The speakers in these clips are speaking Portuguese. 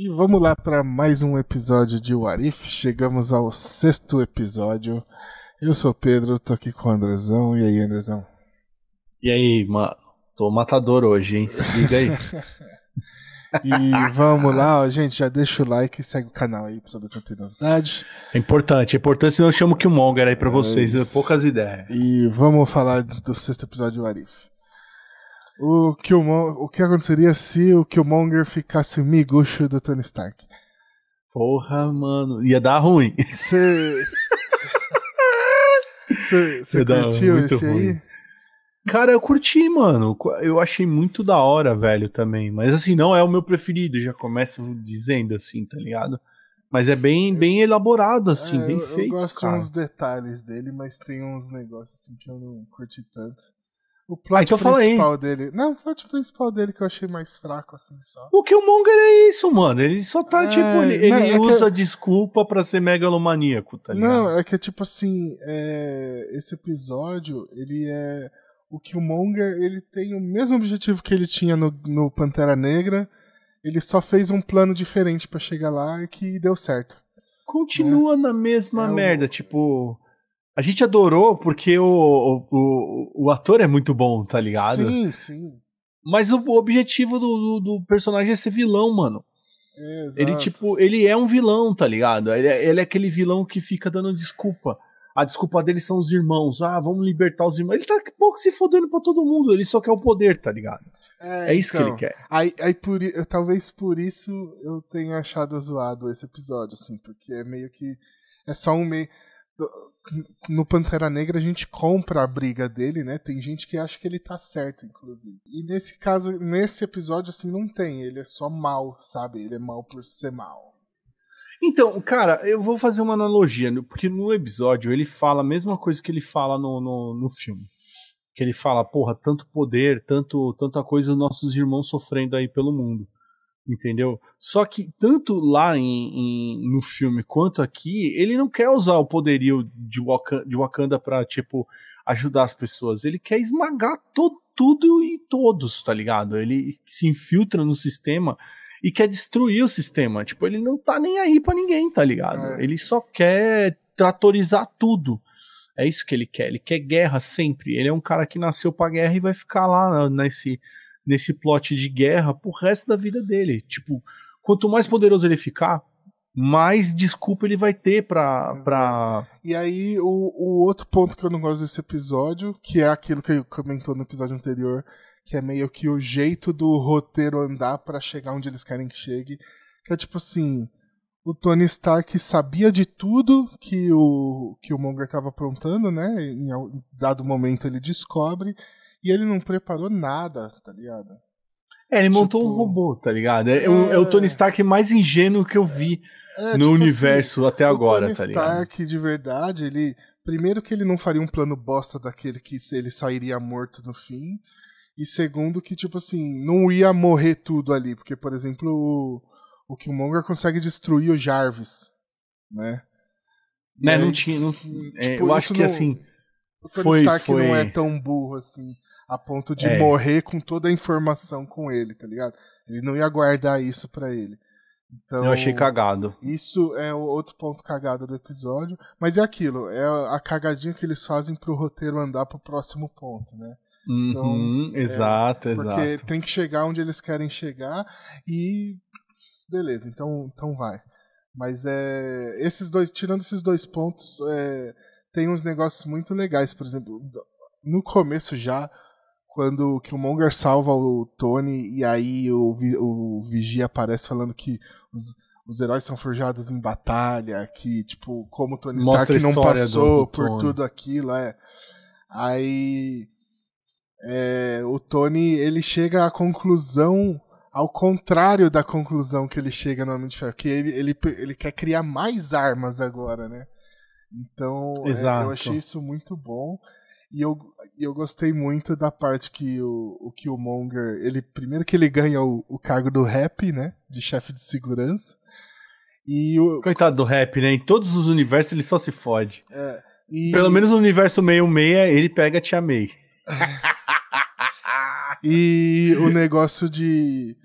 E vamos lá para mais um episódio de Warif. Chegamos ao sexto episódio. Eu sou Pedro, tô aqui com o Andrezão. E aí, Andrezão? E aí, ma... tô matador hoje, hein? Se liga aí. e vamos lá, ó, gente. Já deixa o like e segue o canal aí pra saber quando tem novidade. É importante, é importante, senão eu chamo o Killmonger aí pra vocês. É poucas ideias. E vamos falar do sexto episódio de Warif. O, Killmonger, o que aconteceria se o Killmonger ficasse miguxo do Tony Stark? Porra, mano. Ia dar ruim. Você. Você curtiu esse ruim. aí? Cara, eu curti, mano. Eu achei muito da hora, velho, também. Mas assim, não é o meu preferido, já começo dizendo assim, tá ligado? Mas é bem, bem elaborado, assim, é, bem eu, feito. Eu gosto cara. uns detalhes dele, mas tem uns negócios assim que eu não curti tanto. O Ah, plot então principal dele. Não, o plot principal dele que eu achei mais fraco, assim, só. O Killmonger é isso, mano. Ele só tá, É, tipo, ele, não, ele é que- usa desculpa pra ser megalomaníaco, tá ligado? Não, é que tipo assim, é, esse episódio, ele é. O Killmonger, ele tem o mesmo objetivo que ele tinha no, no Pantera Negra. Ele só fez um plano diferente pra chegar lá e que deu certo. Continua na mesma É o- merda, tipo. A gente adorou porque o, o, o, ator é muito bom, tá ligado? Sim, sim. Mas o, objetivo do, do, do personagem é ser vilão, mano. É, exato. Ele, tipo, ele é um vilão, tá ligado? Ele é, ele é aquele vilão que fica dando desculpa. A desculpa dele são os irmãos. Ah, vamos libertar os irmãos. Ele tá pouco se fodendo pra todo mundo. Ele só quer o poder, tá ligado? É, isso que então, ele quer. Aí, aí por, eu- talvez por isso eu tenha achado zoado esse episódio, assim, porque é meio que. É só um meio. No Pantera Negra a gente compra a briga dele, né? Tem gente que acha que ele tá certo, inclusive. E nesse caso, nesse episódio, assim, não tem. Ele é só mal, sabe? Ele é mal por ser mal. Então, cara, eu vou fazer uma analogia, né? porque no episódio ele fala a mesma coisa que ele fala no, no, no filme. Que ele fala, porra, tanto poder, tanto, tanta coisa nossos irmãos sofrendo aí pelo mundo. Entendeu? Só que tanto lá em, em- no filme quanto aqui, ele não quer usar o poderio de Wakanda, de Wakanda pra, tipo, ajudar as pessoas. Ele quer esmagar to, tudo e todos, tá ligado? Ele se infiltra no sistema e quer destruir o sistema. Tipo, ele não tá nem aí pra ninguém, tá ligado? É. Ele só quer tratorizar tudo. É isso que ele quer. Ele quer guerra sempre. Ele é um cara que nasceu pra guerra e vai ficar lá nesse, nesse plot de guerra pro resto da vida dele. Tipo, quanto mais poderoso ele ficar, mais desculpa ele vai ter pra. pra... E aí, o, o outro ponto que eu não gosto desse episódio, que é aquilo que eu comentou no episódio anterior, que é meio que o jeito do roteiro andar pra chegar onde eles querem que chegue, que é tipo assim, o Tony Stark sabia de tudo que o que o Monger tava aprontando, né? Em dado momento ele descobre e ele não preparou nada, tá ligado? É, ele montou Tipo- um robô, tá ligado? É, o- é o É. Tony Stark mais ingênuo que eu vi É, no tipo universo até assim, agora, o Tony tá ligado? Stark de verdade, ele primeiro que ele não faria um plano bosta daquele que ele sairia morto no fim. E segundo que, tipo assim, não ia morrer tudo ali. Porque, por exemplo, o, o Killmonger consegue destruir o Jarvis, né? Né, aí, não tinha. não- é, tipo, eu acho que não- assim. O Tony foi- Stark foi- não é tão burro assim, a ponto de É. morrer com toda a informação com ele, tá ligado? Ele não ia guardar isso pra ele. Então, Eu achei cagado. isso é outro ponto cagado do episódio. Mas é aquilo, é a cagadinha que eles fazem pro roteiro andar pro próximo ponto, né? Uhum, exato, Porque exato. tem que chegar onde eles querem chegar e. Beleza, então, então vai. Mas é. Esses dois, tirando esses dois pontos, é, tem uns negócios muito legais. Por exemplo, no começo já, quando o Killmonger salva o Tony e aí o, o Vigia aparece falando que os, os heróis são forjados em batalha, que, tipo, como o Tony Mostra Stark não história do- passou do por tudo aquilo, é. Aí é, o Tony ele chega à conclusão ao contrário da conclusão que ele chega no Homem de Ferro, que ele, ele, ele quer criar mais armas agora, né? Então é, eu achei isso muito bom. E eu, eu gostei muito da parte que o, o Killmonger, ele primeiro que ele ganha o, o cargo do rap, né? De chefe de segurança. E o, Coitado do rap, né? Em todos os universos ele só se fode. é, e- Pelo menos no universo meio-meia, ele pega a Tia May. E o negócio de.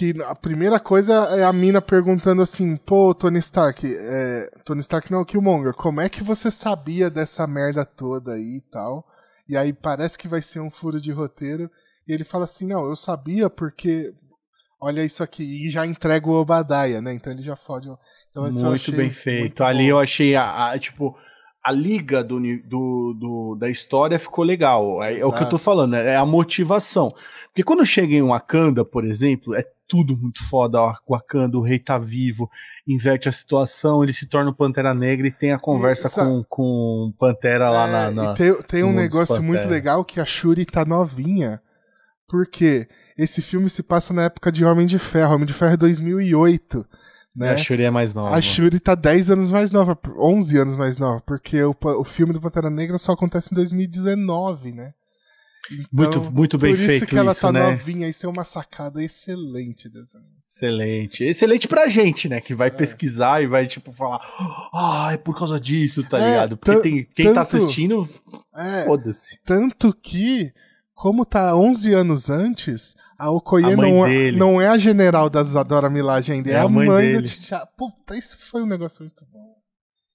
Que a primeira coisa é a mina perguntando assim, pô, Tony Stark, é, Tony Stark não, Killmonger, como é que você sabia dessa merda toda aí e tal? E aí parece que vai ser um furo de roteiro. E ele fala assim, não, eu sabia porque olha isso aqui, e já entrega o Obadiah, né? Então ele já fode. Então, muito bem feito. Muito Ali bom. eu achei, a, a, tipo, a liga do, do, do, da história ficou legal. É, é, o que eu tô falando, é a motivação. Porque quando chega em Wakanda, por exemplo, é tudo muito foda. O Wakanda, o rei tá vivo, inverte a situação, ele se torna o Pantera Negra e tem a conversa com, com Pantera lá é, na, na. tem, tem um negócio muito legal que a Shuri tá novinha. Porque esse filme se passa na época de Homem de Ferro. Homem de Ferro é 2008. Né? A Shuri é mais nova. A Shuri tá 10 anos mais nova, 11 anos mais nova, porque o, o filme do Pantera Negra só acontece em 2019, né? Então, muito, muito bem feito. Por isso que ela isso, tá né? novinha, isso é uma sacada excelente dessa Excelente. Excelente pra gente, né? Que vai é. pesquisar e vai, tipo, falar. Ah, é por causa disso, tá é, ligado? Porque tem, quem tá tanto, tá assistindo, é, foda-se. Tanto que, como tá 11 anos antes, a Okoye a não, é, não é a general da Dora Milaje ainda, é, é a mãe, mãe da T'Challa. Puta, isso foi um negócio muito bom.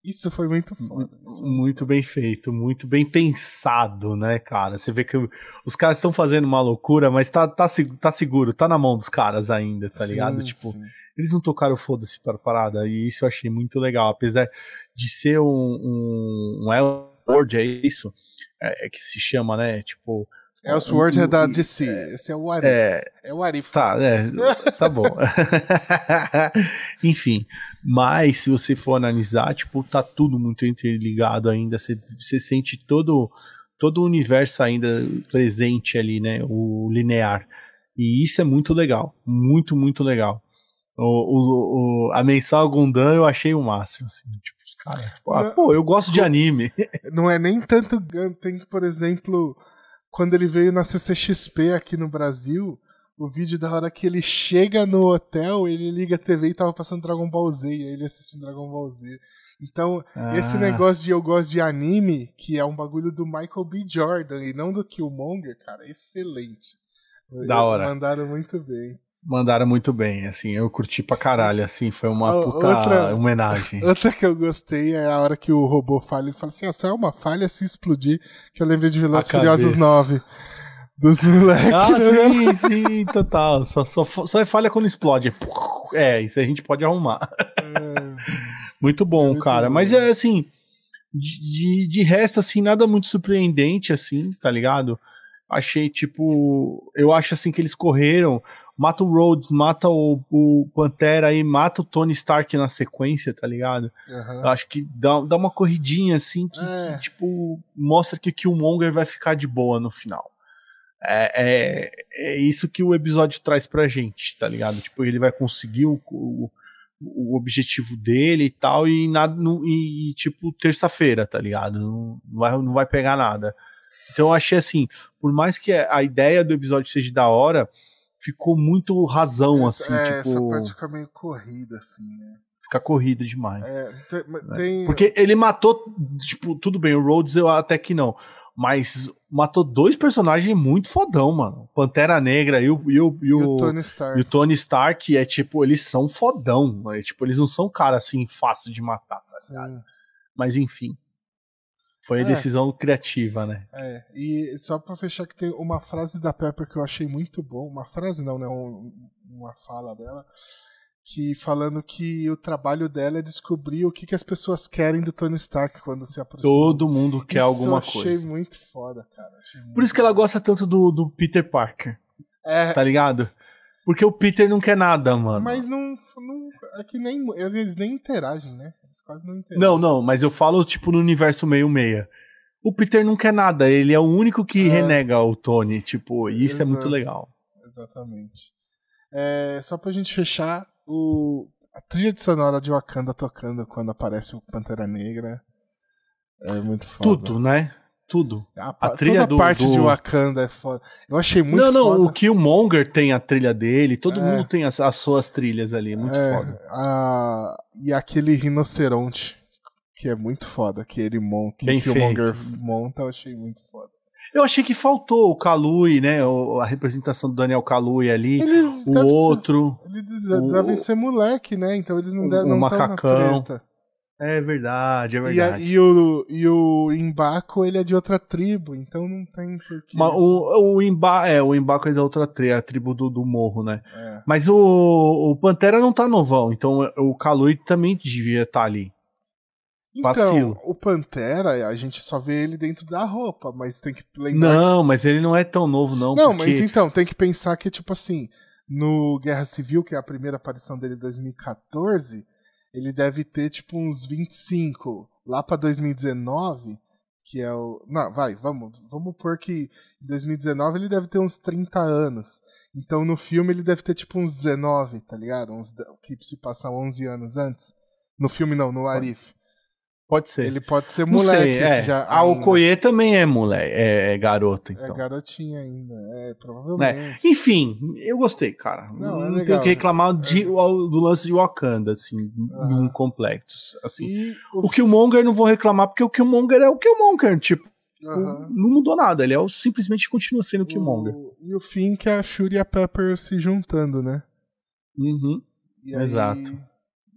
Isso foi muito foda. Muito bem feito, muito bem pensado, né, cara? Você vê que os caras estão fazendo uma loucura, mas tá, tá, tá seguro, tá na mão dos caras ainda, tá sim, ligado? Tipo, sim. eles não tocaram foda-se para parada, e isso eu achei muito legal. Apesar de ser um, um, um Elword, é isso? É, é, que se chama, né? Tipo. Elseworld é da DC, é, esse é o Arif. É, é o Arif. Tá, é, tá bom. Enfim, mas, se você for analisar, tipo, tá tudo muito interligado ainda. Você, você sente todo, todo o universo ainda presente ali, né? O linear. E isso é muito legal. Muito, muito legal. O, o, o, a mensal Gundam eu achei o máximo, assim, tipo, os caras, ah, pô, eu gosto de anime. Não é nem tanto tem, por exemplo, quando ele veio na CCXP aqui no Brasil, o vídeo da hora que ele chega no hotel, ele liga a TV e tava passando Dragon Ball Z, e aí ele assistindo Dragon Ball Z. Então, ah. esse negócio de eu gosto de anime, que é um bagulho do Michael B. Jordan e não do Killmonger, cara, é excelente. Da hora. Mandaram muito bem. Mandaram muito bem, assim, eu curti pra caralho, assim, foi uma puta outra, homenagem. Outra que eu gostei é a hora que o robô falha, ele fala assim, ah, só é uma falha se explodir, que eu lembrei de Velozes Furiosos 9 dos moleques. Ah, né? sim, sim, total. Só, só, só é falha quando explode. É, isso a gente pode arrumar. É. muito bom, é muito cara. Bom. Mas é assim, de, de resto, assim, nada muito surpreendente, assim, tá ligado? Achei, tipo, eu acho assim que eles correram. Mata o Rhodes, mata o, o Pantera e mata o Tony Stark na sequência, tá ligado? Uhum. Eu acho que dá, dá uma corridinha assim que, é. que, tipo, mostra que o Killmonger vai ficar de boa no final. É, é, é, isso que o episódio traz pra gente, tá ligado? Tipo, ele vai conseguir o, o, o objetivo dele e tal, e nada, no, e, tipo, terça-feira, tá ligado? Não, não, vai, não vai pegar nada. Então eu achei assim, por mais que a ideia do episódio seja da hora, ficou muito razão, essa, assim, é, tipo... Essa parte fica meio corrida, assim, né? Fica corrida demais. É, tem, tem... Porque ele matou, tipo, tudo bem, o Rhodes eu até que não mas matou dois personagens muito fodão, mano. Pantera Negra e o, e o, e o, e o Tony Stark. E o Tony Stark é tipo, eles são fodão. É, tipo, eles não são cara assim fácil de matar, tá ligado? Mas enfim. Foi a é. decisão criativa, né? É, e só pra fechar que tem uma frase da Pepper que eu achei muito bom. Uma frase não, né? Um, uma fala dela que falando que o trabalho dela é descobrir o que, que as pessoas querem do Tony Stark quando se aproxima. Todo mundo quer isso alguma coisa. Eu achei muito foda, cara. Por isso que ela gosta tanto do, do Peter Parker. É. Tá ligado? Porque o Peter não quer nada, mano. Mas não. não é que nem. Eles nem interagem, né? Quase não. Não, não, mas eu falo, tipo, no universo meio-meia. O Peter não quer nada, ele é o único que é. renega o Tony, tipo, e isso Exato. é muito legal. Exatamente. É, só pra gente fechar, o, a trilha de sonora de Wakanda tocando quando aparece o Pantera Negra é muito foda. Tudo, né? Tudo. A, a trilha do, parte do... de Wakanda é foda. Eu achei muito Não, não, foda. o Killmonger tem a trilha dele, todo é. mundo tem as, as, suas trilhas ali, é muito é, foda. A... E aquele rinoceronte, que é muito foda, que ele monta, que Bem Killmonger feito. monta, eu achei muito foda. Eu achei que faltou o Kalui, né? A representação do Daniel Kalui ali. Ele o outro. Ser, eles o, devem ser moleque, né? Então eles não devem. O não macacão. É verdade, é verdade. E, a, e, o, e o Imbaco, ele é de outra tribo, então não tem porquê. Mas o, o, Imba, é, o Imbaco é da outra tribo, a tribo do, do morro, né? É. Mas o, o Pantera não tá novão, então o Kalui também devia estar tá ali. Então, Vacilo. o Pantera, a gente só vê ele dentro da roupa, mas tem que lembrar. Não, que... mas ele não é tão novo, não. Não, porque... mas então, tem que pensar que, tipo assim, no Guerra Civil, que é a primeira aparição dele em 2014, ele deve ter, tipo, uns 25. Lá pra 2019, que é o. Não, vai, vamos, vamos pôr que em 2019 ele deve ter uns 30 anos. Então no filme ele deve ter, tipo, uns 19, tá ligado? Uns, que se passar 11 anos antes. No filme não, no Arif. Pode ser. Ele pode ser moleque. Sei, é. já, a Okoye também é moleque, é, é garoto, é então. É garotinha ainda, é, provavelmente. É. Enfim, eu gostei, cara. Não, é não tenho que reclamar de, do lance de Wakanda, assim, uhum. um complexo. Assim. E o... o Killmonger não vou reclamar, porque o Killmonger é o Killmonger, tipo, uhum. não mudou nada, ele é, simplesmente continua sendo o Killmonger. E o fim que é a Shuri e a Pepper se juntando, né? Uhum. Aí, Exato.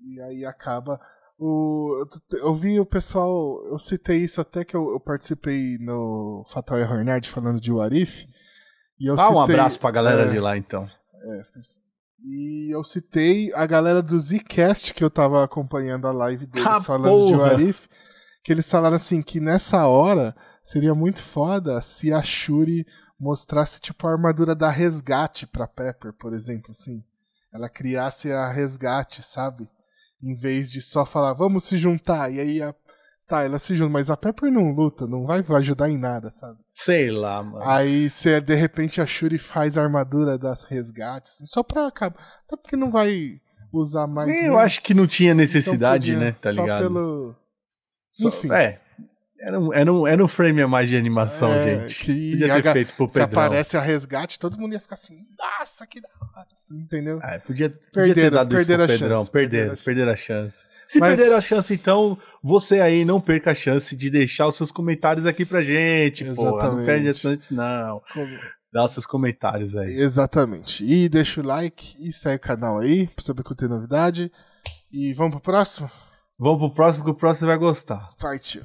E aí acaba o, eu vi o pessoal, eu citei isso até que eu, eu participei no Fatal Error Nerd falando de Warif. E eu ah, citei, um abraço pra galera é, de lá então. É, e eu citei a galera do Zcast que eu tava acompanhando a live deles tá falando porra. de Warif. Que eles falaram assim que nessa hora seria muito foda se a Shuri mostrasse tipo a armadura da resgate pra Pepper, por exemplo, assim. Ela criasse a resgate, sabe? Em vez de só falar, vamos se juntar. E aí a. Tá, ela se junta, mas a Pepper não luta, não vai ajudar em nada, sabe? Sei lá, mano. Aí você, de repente, a Shuri faz a armadura das resgates, assim, só pra acabar. Até porque não vai usar mais. Eu mesmo. acho que não tinha necessidade, então, podia, né? Tá ligado? Só pelo. Enfim. Só, é, era um, era, um, era um frame a mais de animação, é, gente. Que podia ter feito pro Pedrão. Se aparece a resgate, todo mundo ia ficar assim, nossa, que da. Entendeu? Ah, podia, podia ter dado isso pro Pedrão. Perderam, perderam a chance. Se Mas... perderam a chance, então, você aí não perca a chance de deixar os seus comentários aqui pra gente. Exatamente. Porra, não perde a chance, não. Como... Dá os seus comentários aí. Exatamente. E deixa o like e segue o canal aí pra saber que tem novidade. E vamos pro próximo? Vamos pro próximo, que o próximo vai gostar. Partiu.